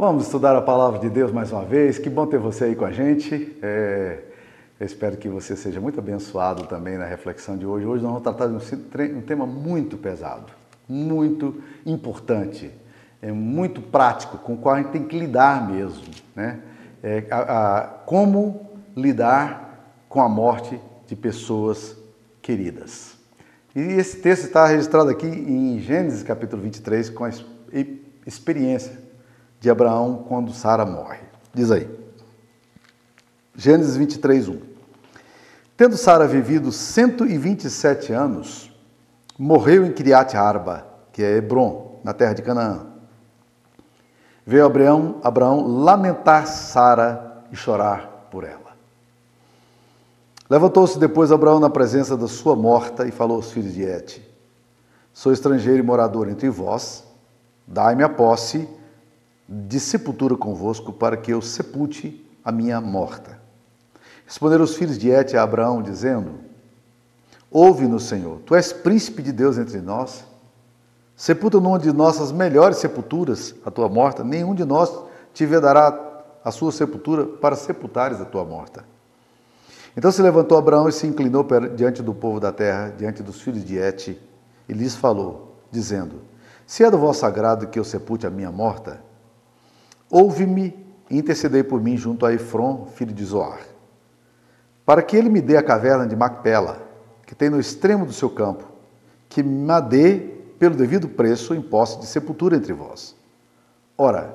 Vamos estudar a palavra de Deus mais uma vez. Que bom ter você aí com a gente. É, eu espero que você seja muito abençoado também na reflexão de hoje. Hoje nós vamos tratar de um tema muito pesado, muito importante, é muito prático, com o qual a gente tem que lidar mesmo. Né? É, a, a, como lidar com a morte de pessoas queridas. E esse texto está registrado aqui em Gênesis capítulo 23, com a experiência de Abraão quando Sara morre. Diz aí. Gênesis 23, 1. Tendo Sara vivido 127 anos, morreu em Criate Arba, que é Hebron, na terra de Canaã. Veio Abraão, Abraão lamentar Sara e chorar por ela. Levantou-se depois Abraão na presença da sua morta e falou aos filhos de Et: Sou estrangeiro e morador entre vós, dai-me a posse de sepultura convosco, para que eu sepulte a minha morta. Responderam os filhos de Et a Abraão, dizendo: Ouve-nos, Senhor, tu és príncipe de Deus entre nós. Sepulta numa de nossas melhores sepulturas a tua morta, nenhum de nós te vedará a sua sepultura para sepultares a tua morta. Então se levantou Abraão e se inclinou diante do povo da terra, diante dos filhos de Et, e lhes falou, dizendo: Se é do vosso agrado que eu sepulte a minha morta, Ouve-me e intercedei por mim junto a Efron, filho de Zoar, para que ele me dê a caverna de Macpela, que tem no extremo do seu campo, que me dê pelo devido preço em posse de sepultura entre vós. Ora,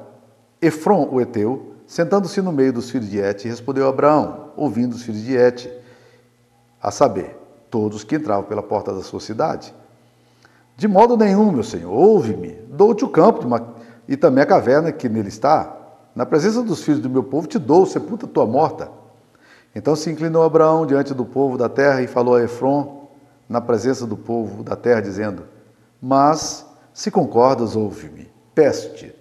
Efron, o Eteu, sentando-se no meio dos filhos de Et, respondeu a Abraão, ouvindo os filhos de Et, a saber, todos que entravam pela porta da sua cidade. De modo nenhum, meu senhor, ouve-me, dou-te o campo de Macpela e também a caverna que nele está. Na presença dos filhos do meu povo te dou, sepulta tua morta. Então se inclinou Abraão diante do povo da terra e falou a Efron, na presença do povo da terra, dizendo: Mas, se concordas, ouve-me, peço-te.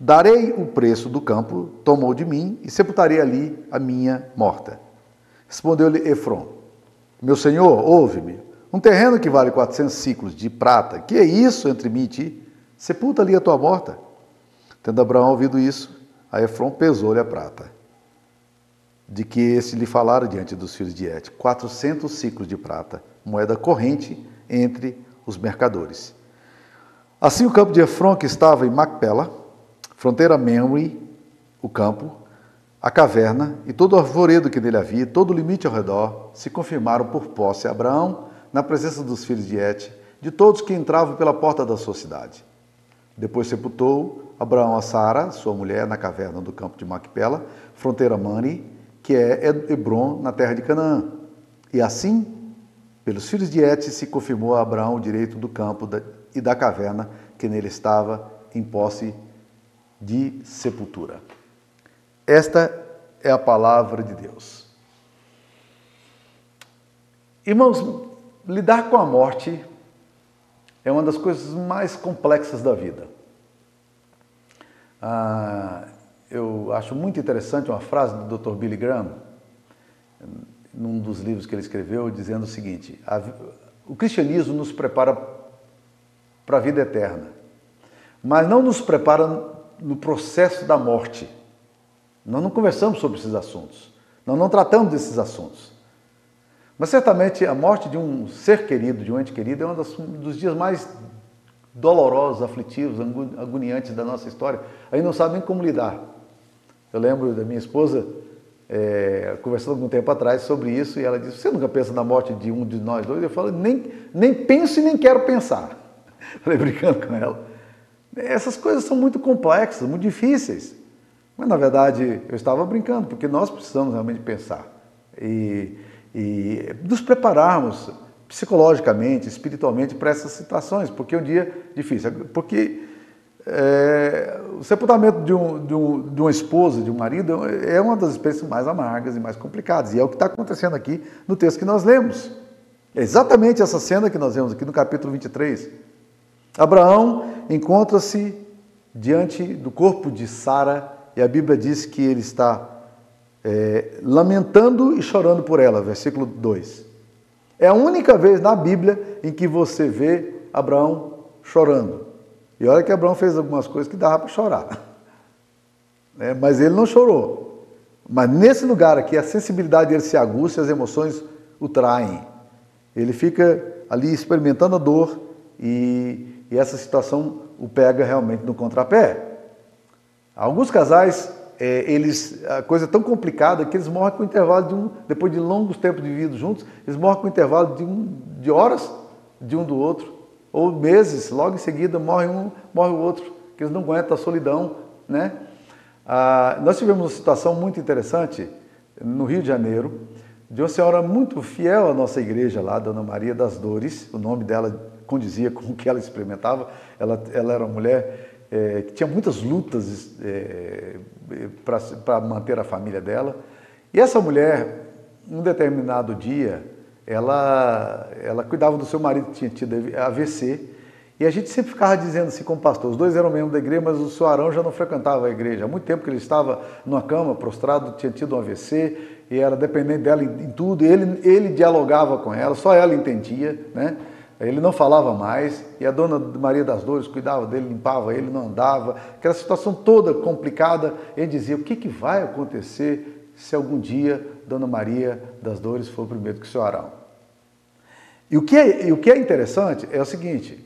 Darei o preço do campo, tomou de mim, e sepultarei ali a minha morta. Respondeu-lhe Efron: Meu senhor, ouve-me. Um terreno que vale 400 ciclos de prata, que é isso entre mim e ti? Sepulta ali a tua morta. Tendo Abraão ouvido isso, a Efron pesou-lhe a prata, de que este lhe falara diante dos filhos de Et, quatrocentos ciclos de prata, moeda corrente entre os mercadores. Assim o campo de Efron, que estava em Macpela, fronteira Memri, o campo, a caverna e todo o arvoredo que nele havia, todo o limite ao redor, se confirmaram por posse a Abraão, na presença dos filhos de Et, de todos que entravam pela porta da sua cidade. Depois sepultou Abraão a Sara, sua mulher, na caverna do campo de Macpela, fronteira Mani, que é Hebron, na terra de Canaã. E assim, pelos filhos de Et, se confirmou a Abraão o direito do campo e da caverna que nele estava em posse de sepultura. Esta é a palavra de Deus. Irmãos, lidar com a morte é uma das coisas mais complexas da vida. Ah, eu acho muito interessante uma frase do Dr. Billy Graham, num dos livros que ele escreveu, dizendo o seguinte: o cristianismo nos prepara para a vida eterna, mas não nos prepara no processo da morte. Nós não conversamos sobre esses assuntos, nós não tratamos desses assuntos. Mas certamente a morte de um ser querido, de um ente querido, é um dos dias mais dolorosos, aflitivos, agoniantes da nossa história. Aí não sabem como lidar. Eu lembro da minha esposa é, conversando algum tempo atrás sobre isso e ela disse: Você nunca pensa na morte de um de nós dois? Eu falo: Nem, nem penso e nem quero pensar. Falei brincando com ela. Essas coisas são muito complexas, muito difíceis. Mas na verdade eu estava brincando, porque nós precisamos realmente pensar. E e nos prepararmos psicologicamente, espiritualmente para essas situações, porque é um dia difícil. Porque é, o sepultamento de, um, de, um, de uma esposa, de um marido, é uma das experiências mais amargas e mais complicadas. E é o que está acontecendo aqui no texto que nós lemos. É exatamente essa cena que nós vemos aqui no capítulo 23. Abraão encontra-se diante do corpo de Sara e a Bíblia diz que ele está é, lamentando e chorando por ela, versículo 2. É a única vez na Bíblia em que você vê Abraão chorando. E olha que Abraão fez algumas coisas que dava para chorar. né? mas ele não chorou. Mas nesse lugar aqui, a sensibilidade dele se aguça, as emoções o traem. Ele fica ali experimentando a dor e, e essa situação o pega realmente no contrapé. Alguns casais, é, eles, a coisa é tão complicada que eles morrem com intervalo de um, depois de longos tempos de vida juntos, eles morrem com intervalo de, um, de horas de um do outro, ou meses, logo em seguida morre um, morre o outro, que eles não aguentam a solidão, né? Ah, nós tivemos uma situação muito interessante no Rio de Janeiro, de uma senhora muito fiel à nossa igreja lá, Dona Maria das Dores, o nome dela condizia com o que ela experimentava, ela, ela era uma mulher é, que tinha muitas lutas é, para manter a família dela, e essa mulher, num determinado dia, ela, ela cuidava do seu marido que tinha tido AVC, e a gente sempre ficava dizendo assim como pastor, os dois eram membros da igreja, mas o seu Arão já não frequentava a igreja. Há muito tempo que ele estava numa cama, prostrado, tinha tido um AVC, e era dependente dela em, em tudo, ele, ele dialogava com ela, só ela entendia, né? Ele não falava mais, e a dona Maria das Dores cuidava dele, limpava ele, não andava. Aquela situação toda complicada, ele dizia, o que, que vai acontecer se algum dia Dona Maria das Dores for primeiro que o seu Arão? E o que é, e o que é interessante é o seguinte,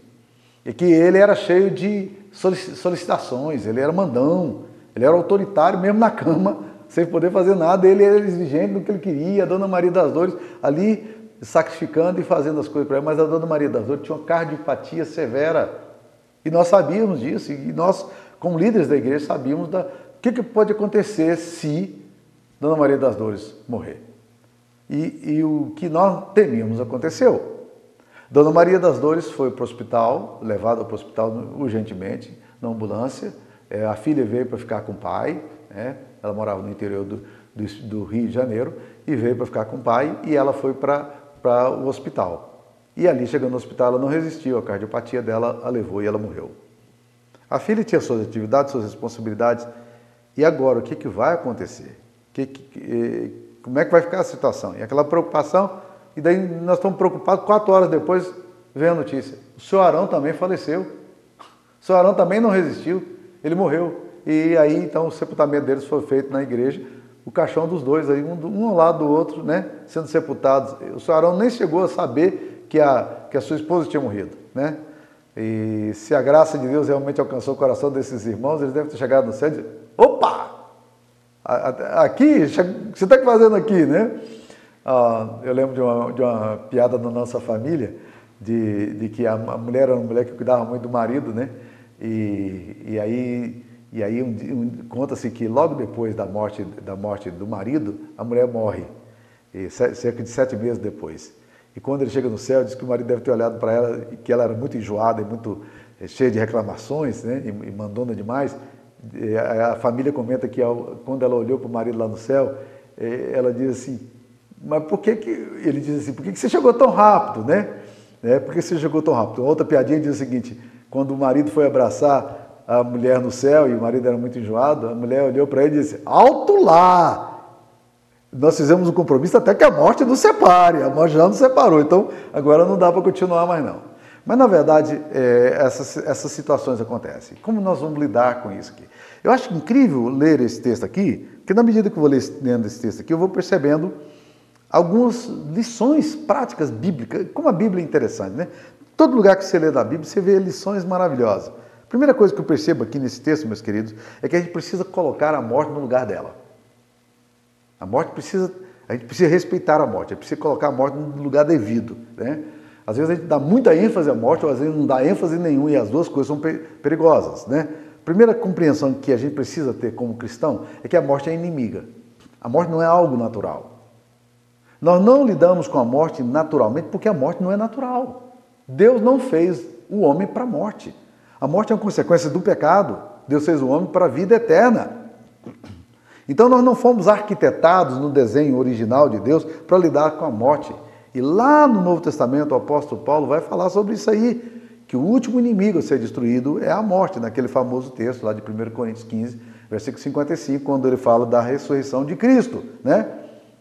e que ele era cheio de solicitações, ele era mandão, ele era autoritário mesmo na cama, sem poder fazer nada, ele era exigente do que ele queria, a Dona Maria das Dores ali sacrificando e fazendo as coisas para ela, mas a Dona Maria das Dores tinha uma cardiopatia severa, e nós sabíamos disso, e nós, como líderes da igreja, sabíamos da, o que, que pode acontecer se Dona Maria das Dores morrer. E, e o que nós temíamos aconteceu. Dona Maria das Dores foi para o hospital, levada para o hospital urgentemente, na ambulância. É, a filha veio para ficar com o pai, né? ela morava no interior do, do, do, Rio de Janeiro, e veio para ficar com o pai, e ela foi para o hospital. E ali, chegando no hospital, ela não resistiu, a cardiopatia dela a levou e ela morreu. A filha tinha suas atividades, suas responsabilidades, e agora o que, que vai acontecer? Que, que, como é que vai ficar a situação? E aquela preocupação e daí nós estamos preocupados, quatro horas depois vem a notícia. O senhor Arão também faleceu. O senhor Arão também não resistiu, ele morreu. E aí então o sepultamento deles foi feito na igreja, o caixão dos dois, aí, um, um ao lado do outro, né, sendo sepultados. O senhor Arão nem chegou a saber que a, que a sua esposa tinha morrido. Né? E se a graça de Deus realmente alcançou o coração desses irmãos, eles devem ter chegado no céu e dizer, opa! Aqui, você está fazendo aqui, né? Ah, eu lembro de uma, de uma piada da nossa família, de, de que a, mulher era uma mulher que cuidava muito do marido, né? E, e aí, e aí um, um, conta-se que logo depois da morte, da morte do marido, a mulher morre, e, cerca de sete meses depois. E quando ele chega no céu, diz que o marido deve ter olhado para ela, que ela era muito enjoada e muito é, cheia de reclamações, né? E, e mandona demais. E a, a família comenta que ao, quando ela olhou para o marido lá no céu, é, ela diz assim, mas por que, que ele diz assim, por que, que você chegou tão rápido, né? É, por que você chegou tão rápido? Outra piadinha diz o seguinte: quando o marido foi abraçar a mulher no céu e o marido era muito enjoado, a mulher olhou para ele e disse: Alto lá! Nós fizemos um compromisso até que a morte nos separe, a morte já nos separou, então agora não dá para continuar mais não. Mas na verdade, é, essas, essas situações acontecem. Como nós vamos lidar com isso aqui? Eu acho incrível ler esse texto aqui, porque na medida que eu vou lendo esse texto aqui, eu vou percebendo algumas lições práticas bíblicas. Como a Bíblia é interessante, né? Todo lugar que você lê da Bíblia, você vê lições maravilhosas. Primeira coisa que eu percebo aqui nesse texto, meus queridos, é que a gente precisa colocar a morte no lugar dela. A morte precisa, a gente precisa respeitar a morte, a gente precisa colocar a morte no lugar devido, né? Às vezes a gente dá muita ênfase à morte, ou às vezes não dá ênfase nenhuma, e as duas coisas são perigosas, né? Primeira compreensão que a gente precisa ter como cristão é que a morte é inimiga. A morte não é algo natural. Nós não lidamos com a morte naturalmente porque a morte não é natural. Deus não fez o homem para a morte. A morte é uma consequência do pecado. Deus fez o homem para a vida eterna. Então nós não fomos arquitetados no desenho original de Deus para lidar com a morte. E lá no Novo Testamento o apóstolo Paulo vai falar sobre isso aí, que o último inimigo a ser destruído é a morte, naquele famoso texto lá de 1 Coríntios 15, versículo 55, quando ele fala da ressurreição de Cristo, né?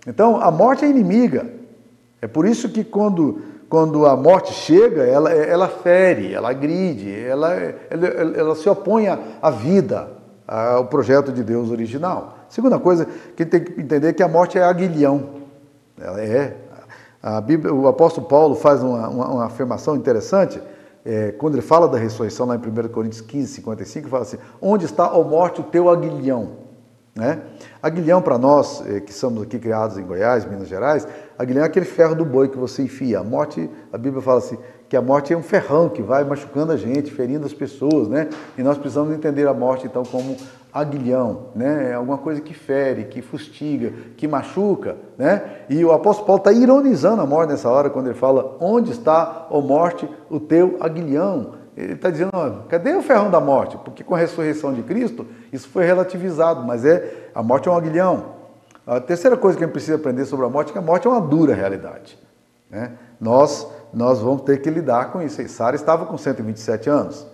Então, a morte é inimiga. É por isso que quando, quando a morte chega, ela, ela fere, ela agride, ela, ela, ela se opõe à vida. o projeto de Deus original. Segunda coisa que tem que entender é que a morte é aguilhão. Ela é. A Bíblia, o apóstolo Paulo faz uma, uma, uma afirmação interessante, é, quando ele fala da ressurreição, lá em 1 Coríntios 15, 55, ele fala assim: Onde está, ó morte, o teu aguilhão? Né? Aguilhão, para nós é, que somos aqui criados em Goiás, Minas Gerais, aguilhão é aquele ferro do boi que você enfia. A morte, a Bíblia fala assim, que a morte é um ferrão que vai machucando a gente, ferindo as pessoas, né? E nós precisamos entender a morte então como aguilhão, né? É alguma coisa que fere, que fustiga, que machuca, né? E o apóstolo Paulo está ironizando a morte nessa hora quando ele fala: Onde está, ó morte, o teu aguilhão? Ele está dizendo: ó, cadê o ferrão da morte? Porque com a ressurreição de Cristo isso foi relativizado, mas é a morte é um aguilhão. A terceira coisa que a gente precisa aprender sobre a morte é que a morte é uma dura realidade. Né? Nós nós vamos ter que lidar com isso. Sara estava com 127 anos,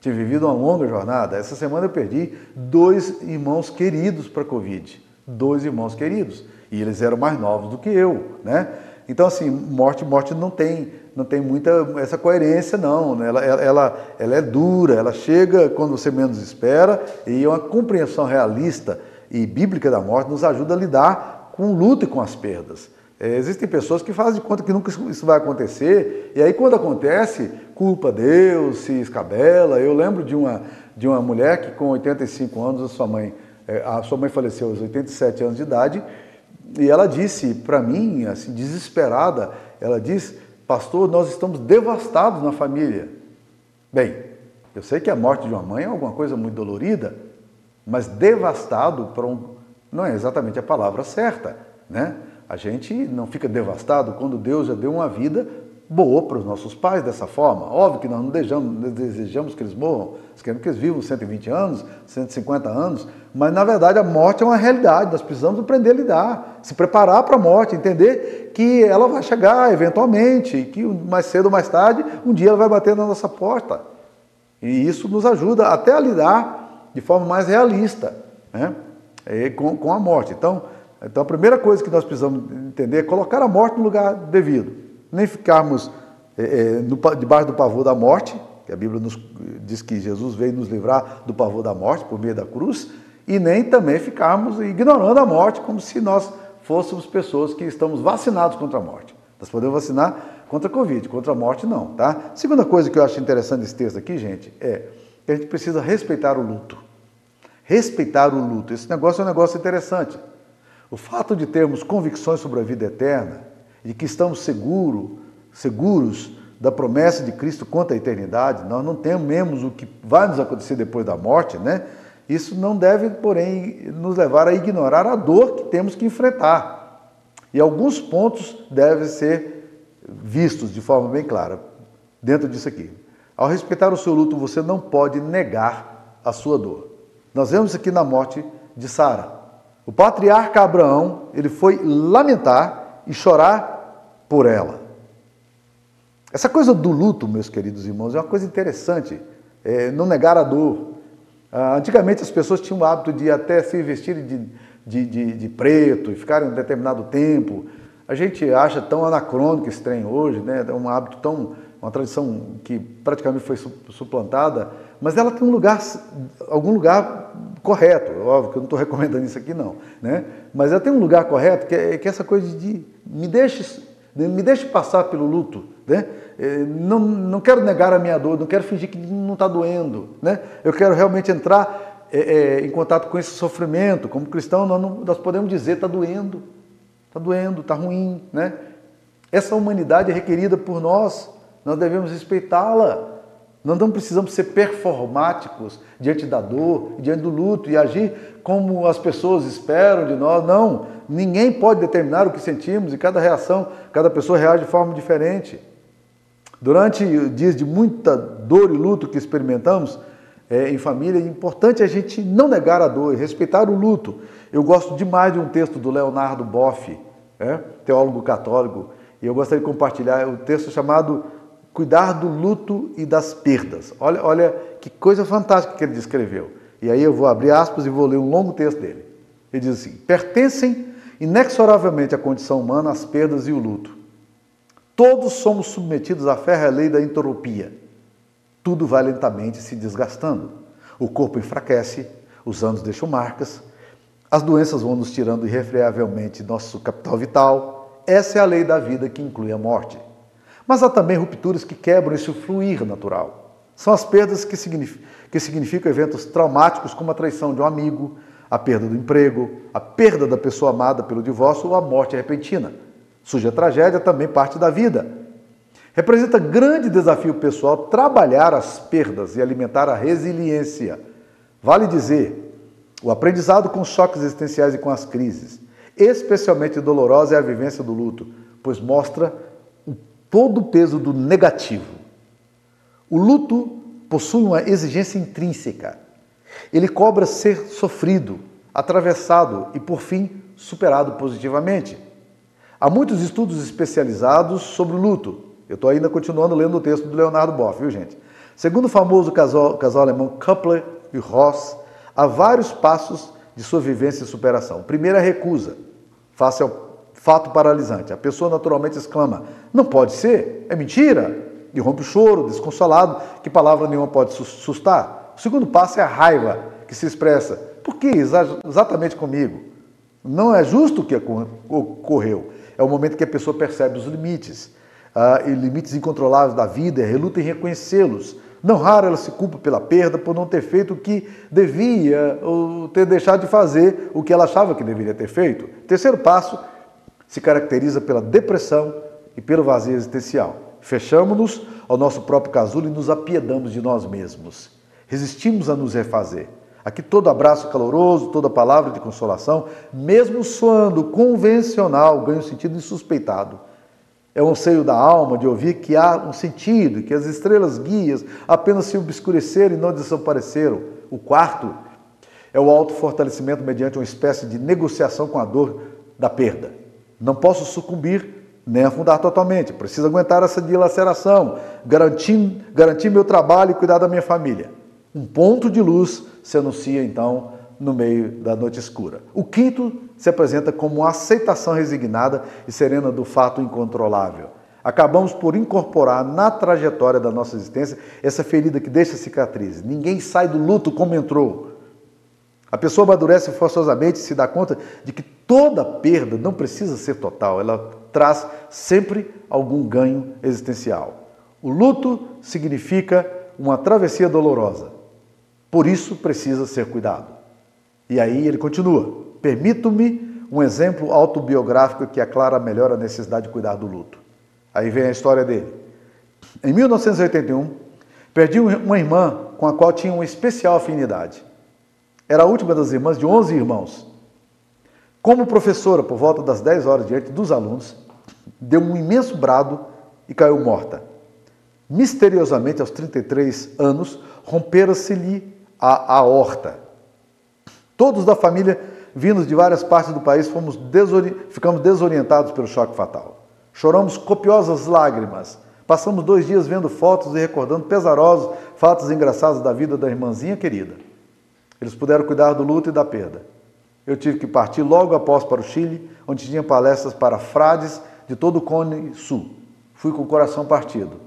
tinha vivido uma longa jornada. Essa semana eu perdi dois irmãos queridos para a Covid. Dois irmãos queridos. E eles eram mais novos do que eu, né? Então, assim, morte, morte não tem, não tem muita essa coerência, não. Né? Ela, ela, ela é dura, ela chega quando você menos espera, e uma compreensão realista e bíblica da morte nos ajuda a lidar com o luto e com as perdas. É, existem pessoas que fazem de conta que nunca isso vai acontecer, e aí quando acontece, culpa Deus, se escabela. Eu lembro de uma, de uma mulher que com 85 anos, a sua mãe, é, a sua mãe faleceu aos 87 anos de idade, e ela disse para mim, assim, desesperada, ela disse, pastor, nós estamos devastados na família. Bem, eu sei que a morte de uma mãe é alguma coisa muito dolorida, mas devastado para um, não é exatamente a palavra certa, né? A gente não fica devastado quando Deus já deu uma vida boa para os nossos pais dessa forma. Óbvio que nós não desejamos, desejamos que eles morram, nós queremos que eles vivam 120 anos, 150 anos, mas na verdade a morte é uma realidade, nós precisamos aprender a lidar, se preparar para a morte, entender que ela vai chegar eventualmente, que mais cedo ou mais tarde, um dia ela vai bater na nossa porta. E isso nos ajuda até a lidar de forma mais realista né? com, com a morte. Então, então a primeira coisa que nós precisamos entender é colocar a morte no lugar devido. Nem ficarmos é, no, debaixo do pavor da morte, que a Bíblia nos diz que Jesus veio nos livrar do pavor da morte por meio da cruz, e nem também ficarmos ignorando a morte como se nós fôssemos pessoas que estamos vacinados contra a morte. Nós podemos vacinar contra a Covid, contra a morte não, tá? Segunda coisa que eu acho interessante nesse texto aqui, gente, é que a gente precisa respeitar o luto. Respeitar o luto. Esse negócio é um negócio interessante. O fato de termos convicções sobre a vida eterna e que estamos seguro, seguros da promessa de Cristo quanto à eternidade, nós não tememos o que vai nos acontecer depois da morte, né? Isso não deve, porém, nos levar a ignorar a dor que temos que enfrentar. E alguns pontos devem ser vistos de forma bem clara dentro disso aqui. Ao respeitar o seu luto, você não pode negar a sua dor. Nós vemos aqui na morte de Sara. O patriarca Abraão, ele foi lamentar e chorar por ela. Essa coisa do luto, meus queridos irmãos, é uma coisa interessante, é, não negar a dor. Ah, antigamente as pessoas tinham o hábito de até se vestirem de, de, de, de, preto e ficarem um determinado tempo. A gente acha tão anacrônico esse trem hoje, né? é um hábito tão, uma tradição que praticamente foi suplantada, mas ela tem um lugar, algum lugar correto. Óbvio que eu não estou recomendando isso aqui, não. Né? Mas ela tem um lugar correto que é, que é essa coisa de me deixe, me deixe passar pelo luto. Né? É, não, não quero negar a minha dor, não quero fingir que não está doendo. Né? Eu quero realmente entrar é, é, em contato com esse sofrimento. Como cristão, nós, não, nós podemos dizer: está doendo, está doendo, está ruim. Né? Essa humanidade é requerida por nós, nós devemos respeitá-la. Nós não precisamos ser performáticos diante da dor, diante do luto e agir como as pessoas esperam de nós. Não, ninguém pode determinar o que sentimos e cada reação, cada pessoa reage de forma diferente. Durante dias de muita dor e luto que experimentamos é, em família, é importante a gente não negar a dor respeitar o luto. Eu gosto demais de um texto do Leonardo Boff, é, teólogo católico, e eu gostaria de compartilhar o texto chamado cuidar do luto e das perdas. Olha, olha que coisa fantástica que ele descreveu. E aí eu vou abrir aspas e vou ler um longo texto dele. Ele diz assim: pertencem inexoravelmente à condição humana as perdas e o luto. Todos somos submetidos à férrea lei da entropia. Tudo vai lentamente se desgastando. O corpo enfraquece, Os anos deixam marcas, as doenças vão nos tirando irrefreavelmente nosso capital vital. Essa é a lei da vida que inclui a morte. Mas há também rupturas que quebram esse fluir natural. São as perdas que, significam, que significam eventos traumáticos como a traição de um amigo, a perda do emprego, a perda da pessoa amada pelo divórcio ou a morte repentina. Surge a tragédia também parte da vida. Representa grande desafio pessoal trabalhar as perdas e alimentar a resiliência. Vale dizer, o aprendizado com choques existenciais e com as crises. Especialmente dolorosa é a vivência do luto, pois mostra todo o peso do negativo. O luto possui uma exigência intrínseca. Ele cobra ser sofrido, atravessado e, por fim, superado positivamente. Há muitos estudos especializados sobre o luto. Eu estou ainda continuando lendo o texto do Leonardo Boff, viu, gente? Segundo o famoso casal, casal alemão Kuppler e Ross, há vários passos de sua vivência e superação. Primeiro, a recusa, face ao fato paralisante. A pessoa naturalmente exclama: Não pode ser, é mentira! E rompe o choro, desconsolado, que palavra nenhuma pode sustar. O segundo passo é a raiva, que se expressa: Por que exatamente comigo? Não é justo o que ocorreu. É o momento que a pessoa percebe os limites, uh, e limites incontroláveis da vida, reluta em reconhecê-los não raro ela se culpa pela perda por não ter feito o que devia ou ter deixado de fazer o que ela achava que deveria ter feito. Terceiro passo se caracteriza pela depressão e pelo vazio existencial. Fechamos-nos ao nosso próprio casulo e nos apiedamos de nós mesmos. Resistimos a nos refazer. Aqui todo abraço caloroso, toda palavra de consolação, mesmo soando convencional, ganha um sentido insuspeitado. É um anseio da alma de ouvir que há um sentido, que as estrelas guias apenas se obscureceram e não desapareceram. O quarto é o autofortalecimento mediante uma espécie de negociação com a dor da perda. Não posso sucumbir nem afundar totalmente, preciso aguentar essa dilaceração, garantir, garantir meu trabalho e cuidar da minha família. Um ponto de luz se anuncia então no meio da noite escura. O quinto se apresenta como uma aceitação resignada e serena do fato incontrolável. Acabamos por incorporar na trajetória da nossa existência essa ferida que deixa cicatriz. Ninguém sai do luto como entrou. A pessoa amadurece forçosamente e se dá conta de que toda perda não precisa ser total, ela traz sempre algum ganho existencial. O luto significa uma travessia dolorosa, por isso precisa ser cuidado. E aí ele continua: Permito-me um exemplo autobiográfico que aclara melhor a necessidade de cuidar do luto. Aí vem a história dele. Em 1981, perdi uma irmã com a qual tinha uma especial afinidade. Era a última das irmãs de 11 irmãos. Como professora, por volta das 10 horas diante dos alunos, deu um imenso brado e caiu morta. Misteriosamente, aos 33 anos, rompera-se-lhe a aorta. Todos da família, vindos de várias partes do país, fomos desori... ficamos desorientados pelo choque fatal. Choramos copiosas lágrimas. Passamos dois dias vendo fotos e recordando pesarosos fatos engraçados da vida da irmãzinha querida. Eles puderam cuidar do luto e da perda. Eu tive que partir logo após para o Chile, onde tinha palestras para frades de todo o Cone Sul. Fui com o coração partido.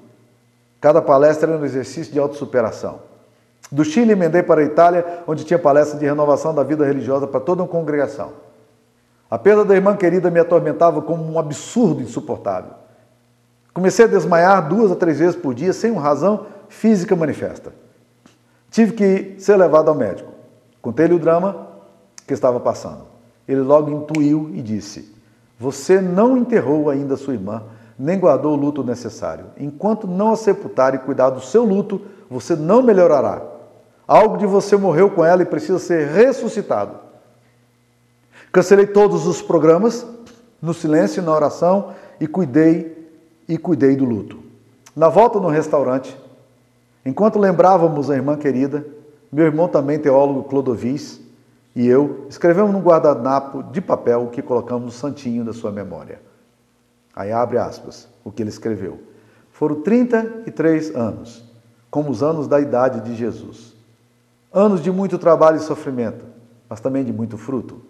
Cada palestra era um exercício de autossuperação. Do Chile, emendei para a Itália, onde tinha palestra de renovação da vida religiosa para toda uma congregação. A perda da irmã querida me atormentava como um absurdo insuportável. Comecei a desmaiar duas a três vezes por dia, sem uma razão física manifesta. Tive que ser levado ao médico. Contei-lhe o drama que estava passando. Ele logo intuiu e disse: Você não enterrou ainda sua irmã, nem guardou o luto necessário. Enquanto não a sepultar e cuidar do seu luto, você não melhorará. Algo de você morreu com ela e precisa ser ressuscitado. Cancelei todos os programas no silêncio e na oração e cuidei e cuidei do luto. Na volta no restaurante, enquanto lembrávamos a irmã querida, meu irmão também teólogo Clodovis e eu escrevemos num guardanapo de papel que colocamos no santinho da sua memória. Aí abre aspas, o que ele escreveu. Foram 33 anos, como os anos da idade de Jesus. Anos de muito trabalho e sofrimento, mas também de muito fruto.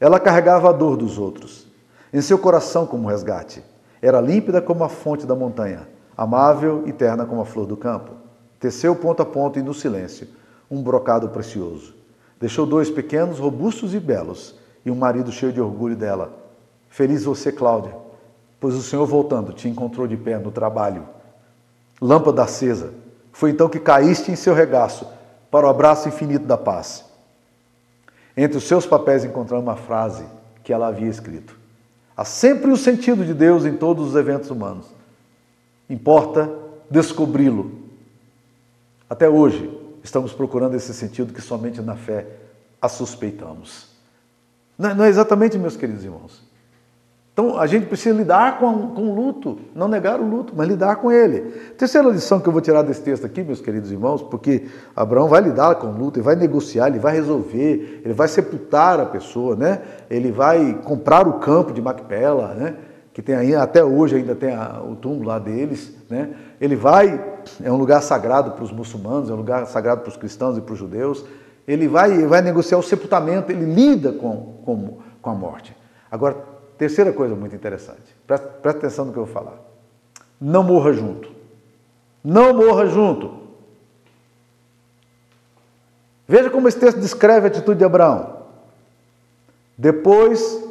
Ela carregava a dor dos outros, em seu coração como resgate. Era límpida como a fonte da montanha, amável e terna como a flor do campo. Teceu ponto a ponto e no silêncio um brocado precioso. Deixou dois pequenos, robustos e belos, e um marido cheio de orgulho dela. Feliz você, Cláudia, pois o Senhor voltando te encontrou de pé no trabalho. Lâmpada acesa. Foi então que caíste em seu regaço para o abraço infinito da paz. Entre os seus papéis encontramos uma frase que ela havia escrito. Há sempre o sentido de Deus em todos os eventos humanos. Importa descobri-lo. Até hoje, estamos procurando esse sentido que somente na fé a suspeitamos. Não é exatamente, meus queridos irmãos. Então a gente precisa lidar com, com o luto, não negar o luto, mas lidar com ele. Terceira lição que eu vou tirar desse texto aqui, meus queridos irmãos, porque Abraão vai lidar com o luto, ele vai negociar, ele vai resolver, ele vai sepultar a pessoa, né? Ele vai comprar o campo de Macpela, né? Que tem aí, até hoje ainda tem a, o túmulo lá deles, né? Ele vai, é um lugar sagrado para os muçulmanos, é um lugar sagrado para os cristãos e para os judeus. Ele vai, vai negociar o sepultamento, ele lida com, com, com a morte. Agora, Terceira coisa muito interessante, presta, presta atenção no que eu vou falar. Não morra junto. Não morra junto. Veja como esse texto descreve a atitude de Abraão. Depois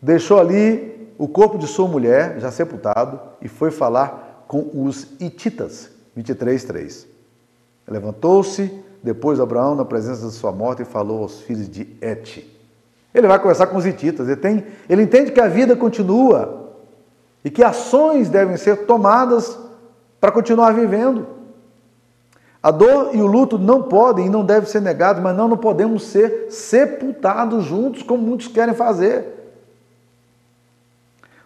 deixou ali o corpo de sua mulher, já sepultado, e foi falar com os Hititas. 23, 3. Levantou-se depois Abraão na presença de sua morte e falou aos filhos de Et. Ele vai conversar com os hititas, ele, tem, ele entende que a vida continua e que ações devem ser tomadas para continuar vivendo. A dor e o luto não podem e não devem ser negados, mas não, não podemos ser sepultados juntos, como muitos querem fazer.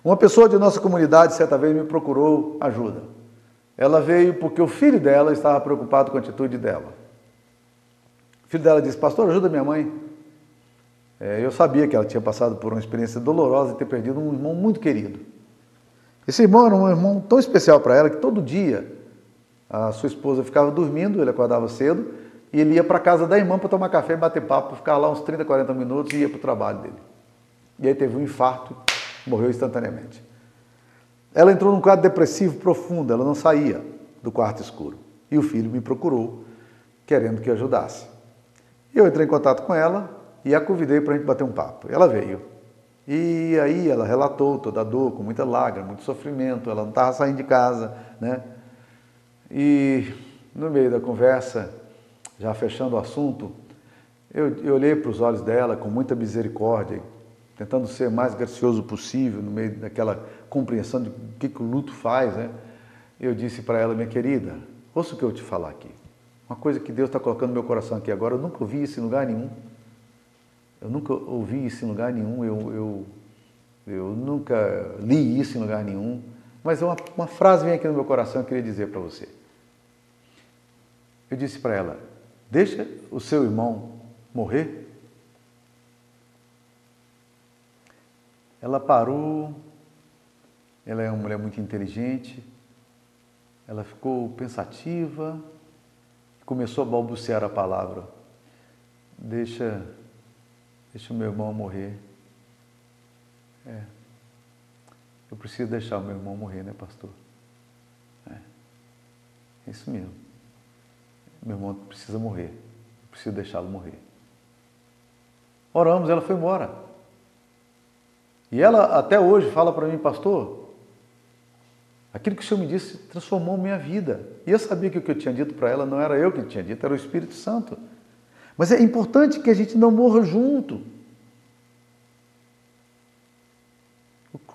Uma pessoa de nossa comunidade, certa vez, me procurou ajuda. Ela veio porque o filho dela estava preocupado com a atitude dela. O filho dela disse: Pastor, ajuda minha mãe. É, eu sabia que ela tinha passado por uma experiência dolorosa de ter perdido um irmão muito querido. Esse irmão era um irmão tão especial para ela que todo dia a sua esposa ficava dormindo, ele acordava cedo e ele ia para a casa da irmã para tomar café e bater papo, ficar lá uns 30, 40 minutos e ia para o trabalho dele. E aí teve um infarto, morreu instantaneamente. Ela entrou num quadro depressivo profundo, ela não saía do quarto escuro. E o filho me procurou, querendo que ajudasse. Eu entrei em contato com ela, e a convidei para a gente bater um papo. Ela veio. E aí ela relatou toda a dor, com muita lágrima, muito sofrimento, ela não estava saindo de casa, né? E no meio da conversa, já fechando o assunto, eu, eu olhei para os olhos dela com muita misericórdia, tentando ser mais gracioso possível no meio daquela compreensão de o que, que o luto faz, né? Eu disse para ela, minha querida, ouça o que eu te falar aqui. Uma coisa que Deus está colocando no meu coração aqui agora, eu nunca ouvi isso em lugar nenhum. Eu nunca ouvi isso em lugar nenhum, eu, eu, eu nunca li isso em lugar nenhum, mas uma, uma frase vem aqui no meu coração eu queria dizer para você. Eu disse para ela: Deixa o seu irmão morrer. Ela parou, ela é uma mulher muito inteligente, ela ficou pensativa, começou a balbuciar a palavra. Deixa Deixa o meu irmão morrer. É. Eu preciso deixar o meu irmão morrer, né, pastor? É. Isso mesmo. Meu irmão precisa morrer. Eu preciso deixá-lo morrer. Oramos, ela foi embora. E ela até hoje fala para mim, pastor, aquilo que o Senhor me disse transformou minha vida. E eu sabia que o que eu tinha dito para ela não era eu que tinha dito, era o Espírito Santo. Mas é importante que a gente não morra junto.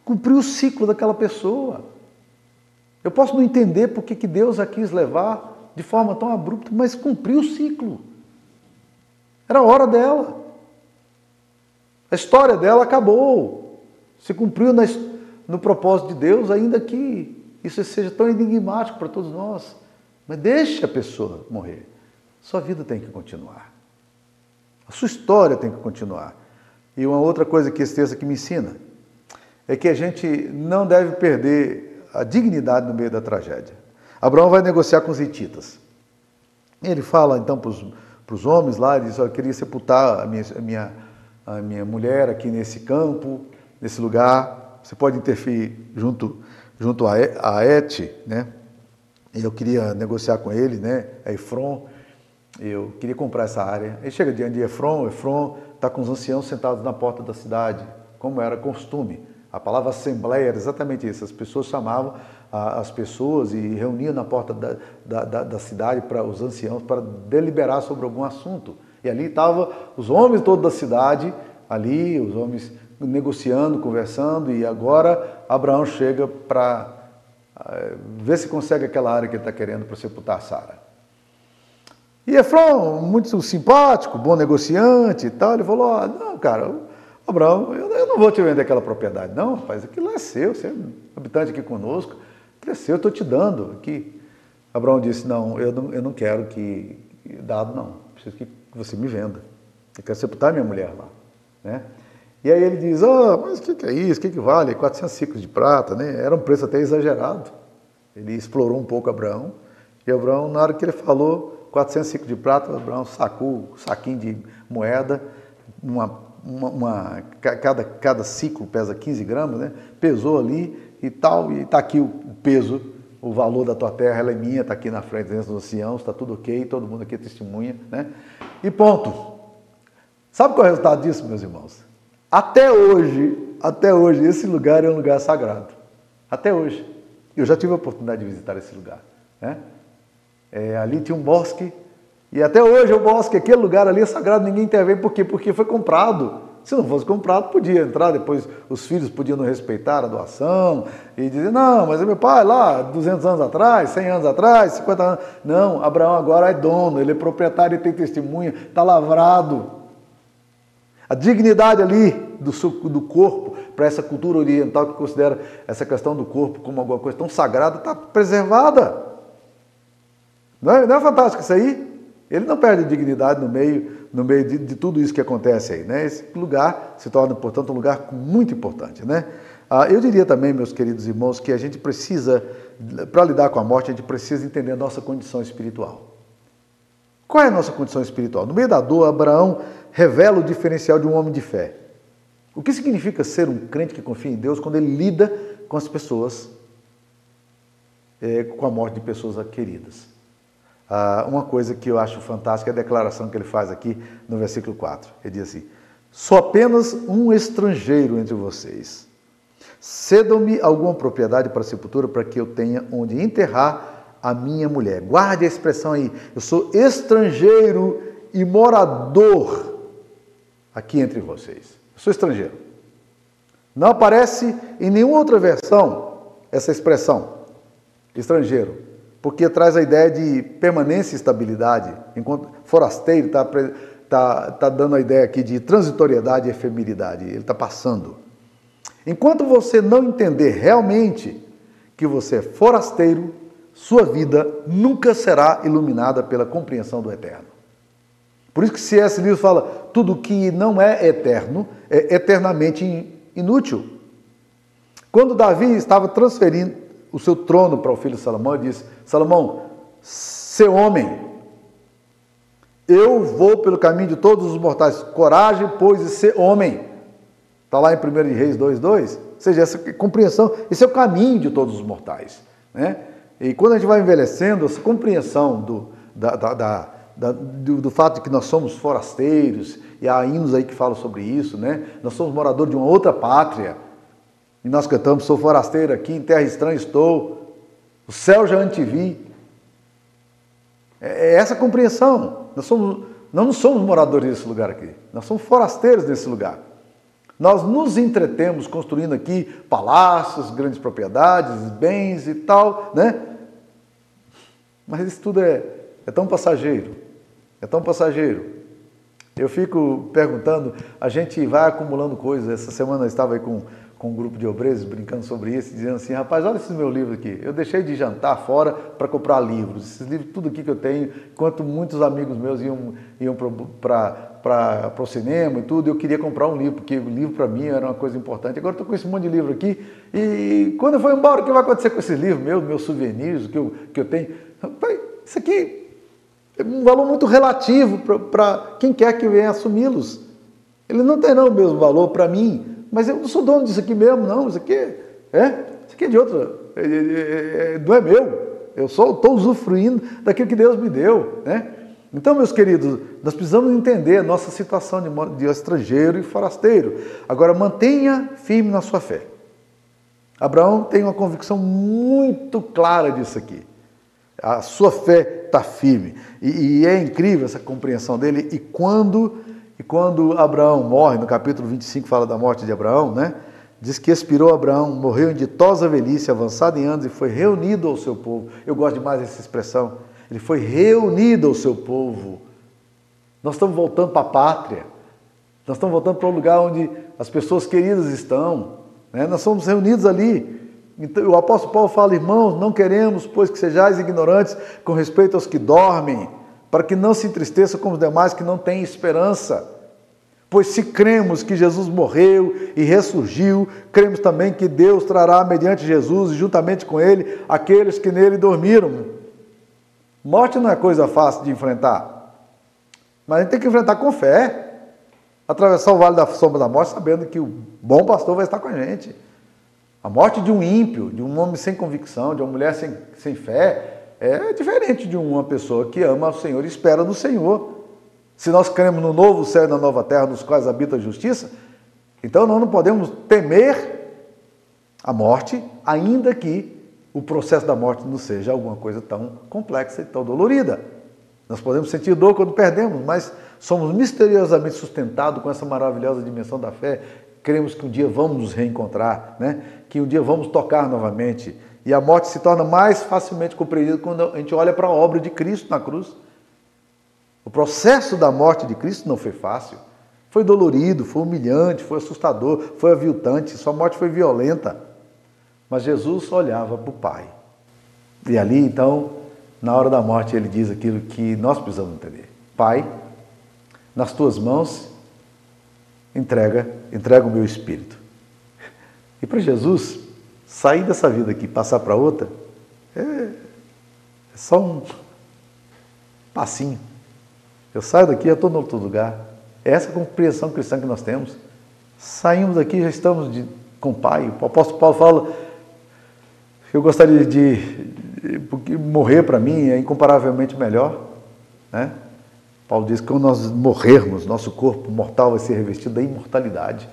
Cumprir o ciclo daquela pessoa. Eu posso não entender porque que Deus a quis levar de forma tão abrupta, mas cumpriu o ciclo. Era a hora dela. A história dela acabou. Se cumpriu no propósito de Deus, ainda que isso seja tão enigmático para todos nós. Mas deixe a pessoa morrer. Sua vida tem que continuar. A sua história tem que continuar. E uma outra coisa que esse texto aqui me ensina é que a gente não deve perder a dignidade no meio da tragédia. Abraão vai negociar com os hititas. Ele fala então para os homens lá, ele diz, eu queria sepultar a minha, a, minha, a minha mulher aqui nesse campo, nesse lugar. Você pode interferir junto, junto a Et, né? Eu queria negociar com ele, né? A Efron. eu queria comprar essa área. Aí chega diante de Efron, Efron está com os anciãos sentados na porta da cidade, como era costume. A palavra assembleia era exatamente isso. As pessoas chamavam as pessoas e reuniam na porta da, da, da, da cidade para os anciãos para deliberar sobre algum assunto. E ali estavam os homens todos da cidade, ali, os homens negociando, conversando, e agora Abraão chega para uh, ver se consegue aquela área que ele está querendo para sepultar Sara. E Efron, muito simpático, bom negociante e tal, ele falou: oh, Não, cara, Abraão, eu, não vou te vender aquela propriedade, não, rapaz, aquilo é seu, você é habitante aqui conosco, aquilo é seu, eu estou te dando aqui. Abraão disse: Não, eu não, eu não quero que dado, não, preciso que você me venda. Eu quero sepultar minha mulher lá. Né? E aí ele diz, oh, mas o que, que, é isso? O que, que vale? 400 ciclos de prata, né? Era um preço até exagerado. Ele explorou um pouco Abraão. E Abraão, na hora que ele falou 400 ciclos de prata, Abraão sacou um saquinho de moeda, uma, uma, uma, cada, cada ciclo pesa 15 gramas, né? Pesou ali e tal, e está aqui o, peso, o valor da tua terra, ela é minha, está aqui na frente dos anciãos, está tudo ok, todo mundo aqui testemunha, né? E ponto. Sabe qual é o resultado disso, meus irmãos? Até hoje, até hoje, esse lugar é um lugar sagrado. Até hoje. Eu já tive a oportunidade de visitar esse lugar. Né? É, ali tinha um bosque, e até hoje o bosque, aquele lugar ali é sagrado, ninguém intervém. Por quê? Porque foi comprado. Se não fosse comprado, podia entrar, depois os filhos podiam não respeitar a doação e dizer, não, mas é meu pai lá, 200 anos atrás, 100 anos atrás, 50 anos. Não, Abraão agora é dono, ele é proprietário, ele tem testemunha, está lavrado. A dignidade ali do, do corpo, para essa cultura oriental que considera essa questão do corpo como alguma coisa tão sagrada, está preservada. Não é, não é fantástico isso aí? Ele não perde dignidade no meio, no meio de, de, tudo isso que acontece aí. Né? Esse lugar se torna, portanto, um lugar muito importante. Né? Ah, eu diria também, meus queridos irmãos, que a gente precisa, para lidar com a morte, a gente precisa entender a nossa condição espiritual. Qual é a nossa condição espiritual? No meio da dor, Abraão revela o diferencial de um homem de fé. O que significa ser um crente que confia em Deus quando ele lida com as pessoas, é, com a morte de pessoas queridas? Ah, uma coisa que eu acho fantástica é a declaração que ele faz aqui no versículo 4. Ele diz assim: Sou apenas um estrangeiro entre vocês. Cedam-me alguma propriedade para a sepultura para que eu tenha onde enterrar a minha mulher. Guarde a expressão aí. Eu sou estrangeiro e morador aqui entre vocês. Eu sou estrangeiro. Não aparece em nenhuma outra versão essa expressão, estrangeiro porque traz a ideia de permanência e estabilidade, enquanto forasteiro está tá, tá dando a ideia aqui de transitoriedade e efemeridade, ele está passando. Enquanto você não entender realmente que você é forasteiro, sua vida nunca será iluminada pela compreensão do eterno. Por isso que C.S. Lewis fala, tudo que não é eterno é eternamente inútil. Quando Davi estava transferindo o seu trono para o filho Salomão e disse: Salomão, ser homem, eu vou pelo caminho de todos os mortais, coragem, pois, e ser homem. Está lá em 1 Reis 2,2. Ou seja, essa compreensão, esse é o caminho de todos os mortais. Né? E quando a gente vai envelhecendo, essa compreensão do, da, da, da, do, do, fato de que nós somos forasteiros, e há hinos aí que falam sobre isso, né? nós somos moradores de uma outra pátria, e nós cantamos, sou forasteiro aqui, em terra estranha estou, o céu já antevi. É, é essa compreensão. Nós, somos, nós não somos moradores desse lugar aqui, nós somos forasteiros desse lugar. Nós nos entretemos construindo aqui palácios, grandes propriedades, bens e tal, né? Mas isso tudo é, é tão passageiro, é tão passageiro. Eu fico perguntando, a gente vai acumulando coisas. Essa semana eu estava aí com com um grupo de obreiros brincando sobre isso, dizendo assim, rapaz, olha esse meu livro aqui. Eu deixei de jantar fora para comprar livros. Esses livros, tudo aqui que eu tenho, enquanto muitos amigos meus iam, iam para o cinema e tudo, eu queria comprar um livro, porque o livro para mim era uma coisa importante. Agora estou com esse monte de livro aqui, e quando eu for embora, o que vai acontecer com esses livros meus, meus souvenirs, que eu, que eu tenho? Isso aqui é um valor muito relativo para quem quer que venha assumi-los. Ele não terá o mesmo valor para mim, mas eu não sou dono disso aqui mesmo, não, isso aqui é, isso aqui é de outra, é, é, é, não é meu, eu só estou usufruindo daquilo que Deus me deu, né? Então, meus queridos, nós precisamos entender a nossa situação de, de estrangeiro e forasteiro. Agora, mantenha firme na sua fé. Abraão tem uma convicção muito clara disso aqui. A sua fé está firme. E, e, é incrível essa compreensão dele. E quando, e quando Abraão morre, no capítulo 25 fala da morte de Abraão, né? Diz que expirou Abraão, morreu em ditosa velhice, avançado em anos, e foi reunido ao seu povo. Eu gosto demais dessa expressão. Ele foi reunido ao seu povo. Nós estamos voltando para a pátria. Nós estamos voltando para o lugar onde as pessoas queridas estão. Né? Nós somos reunidos ali. Então, o apóstolo Paulo fala, irmãos, não queremos, pois que sejais ignorantes com respeito aos que dormem, para que não se entristeça como os demais que não têm esperança. Pois se cremos que Jesus morreu e ressurgiu, cremos também que Deus trará mediante Jesus e juntamente com ele aqueles que nele dormiram. Morte não é coisa fácil de enfrentar, mas a gente tem que enfrentar com fé. Atravessar o vale da sombra da morte sabendo que o bom pastor vai estar com a gente. A morte de um ímpio, de um homem sem convicção, de uma mulher sem, sem fé, é diferente de uma pessoa que ama o Senhor e espera no Senhor. Se nós cremos no novo céu e na nova terra, nos quais habita a justiça, então nós não podemos temer a morte, ainda que o processo da morte não seja alguma coisa tão complexa e tão dolorida. Nós podemos sentir dor quando perdemos, mas somos misteriosamente sustentados com essa maravilhosa dimensão da fé cremos que um dia vamos nos reencontrar, né? que um dia vamos tocar novamente. E a morte se torna mais facilmente compreendida quando a gente olha para a obra de Cristo na cruz. O processo da morte de Cristo não foi fácil. Foi dolorido, foi humilhante, foi assustador, foi aviltante, sua morte foi violenta. Mas Jesus olhava para o Pai. E ali, então, na hora da morte, ele diz aquilo que nós precisamos entender: Pai, nas tuas mãos entrega, entrega o meu espírito. E para Jesus, sair dessa vida aqui, passar para outra, é, é só um passinho. Eu saio daqui, eu estou em outro lugar. É essa compreensão cristã que nós temos. Saímos daqui, já estamos de, com o Pai. O apóstolo Paulo fala que eu gostaria de, porque morrer para mim é incomparavelmente melhor, né? Paulo diz que quando nós morrermos, nosso corpo mortal vai ser revestido da imortalidade.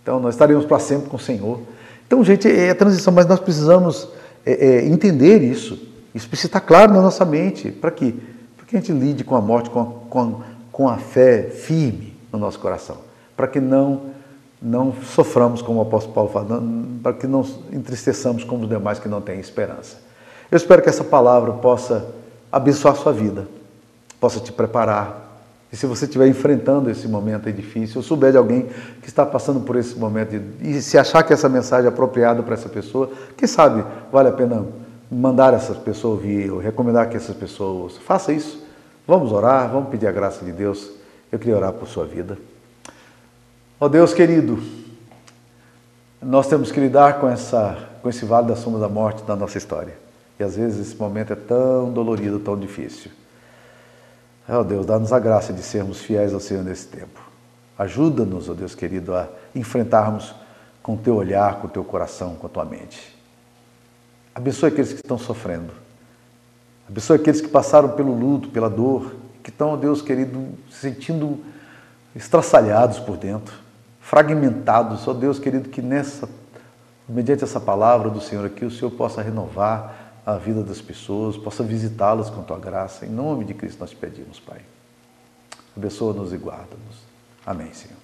Então nós estaremos para sempre com o Senhor. Então, gente, é a transição, mas nós precisamos é, é, entender isso. Isso precisa estar claro na nossa mente. Para quê? Para que a gente lide com a morte, com a, com a, com a fé firme no nosso coração. Para que não, não soframos, como o apóstolo Paulo fala, para que não entristeçamos como os demais que não têm esperança. Eu espero que essa palavra possa abençoar a sua vida possa te preparar. E se você estiver enfrentando esse momento aí difícil, ou souber de alguém que está passando por esse momento e se achar que essa mensagem é apropriada para essa pessoa, quem sabe vale a pena mandar essa pessoa ouvir, ou recomendar que essas pessoas faça isso. Vamos orar, vamos pedir a graça de Deus. Eu queria orar por sua vida. Ó oh Deus querido, nós temos que lidar com, essa, com esse vale da sombra da morte da nossa história. E às vezes esse momento é tão dolorido, tão difícil. Oh Deus, dá-nos a graça de sermos fiéis ao Senhor nesse tempo. Ajuda-nos, ó oh Deus querido, a enfrentarmos com o teu olhar, com o teu coração, com a tua mente. Abençoe aqueles que estão sofrendo. Abençoe aqueles que passaram pelo luto, pela dor, que estão, ó Deus querido, se sentindo estraçalhados por dentro, fragmentados. Ó Deus querido, que nessa, mediante essa palavra do Senhor aqui, o Senhor possa renovar a vida das pessoas, possa visitá-las com tua graça. Em nome de Cristo nós pedimos, Pai. Abençoa-nos e guarda-nos. Amém, Senhor.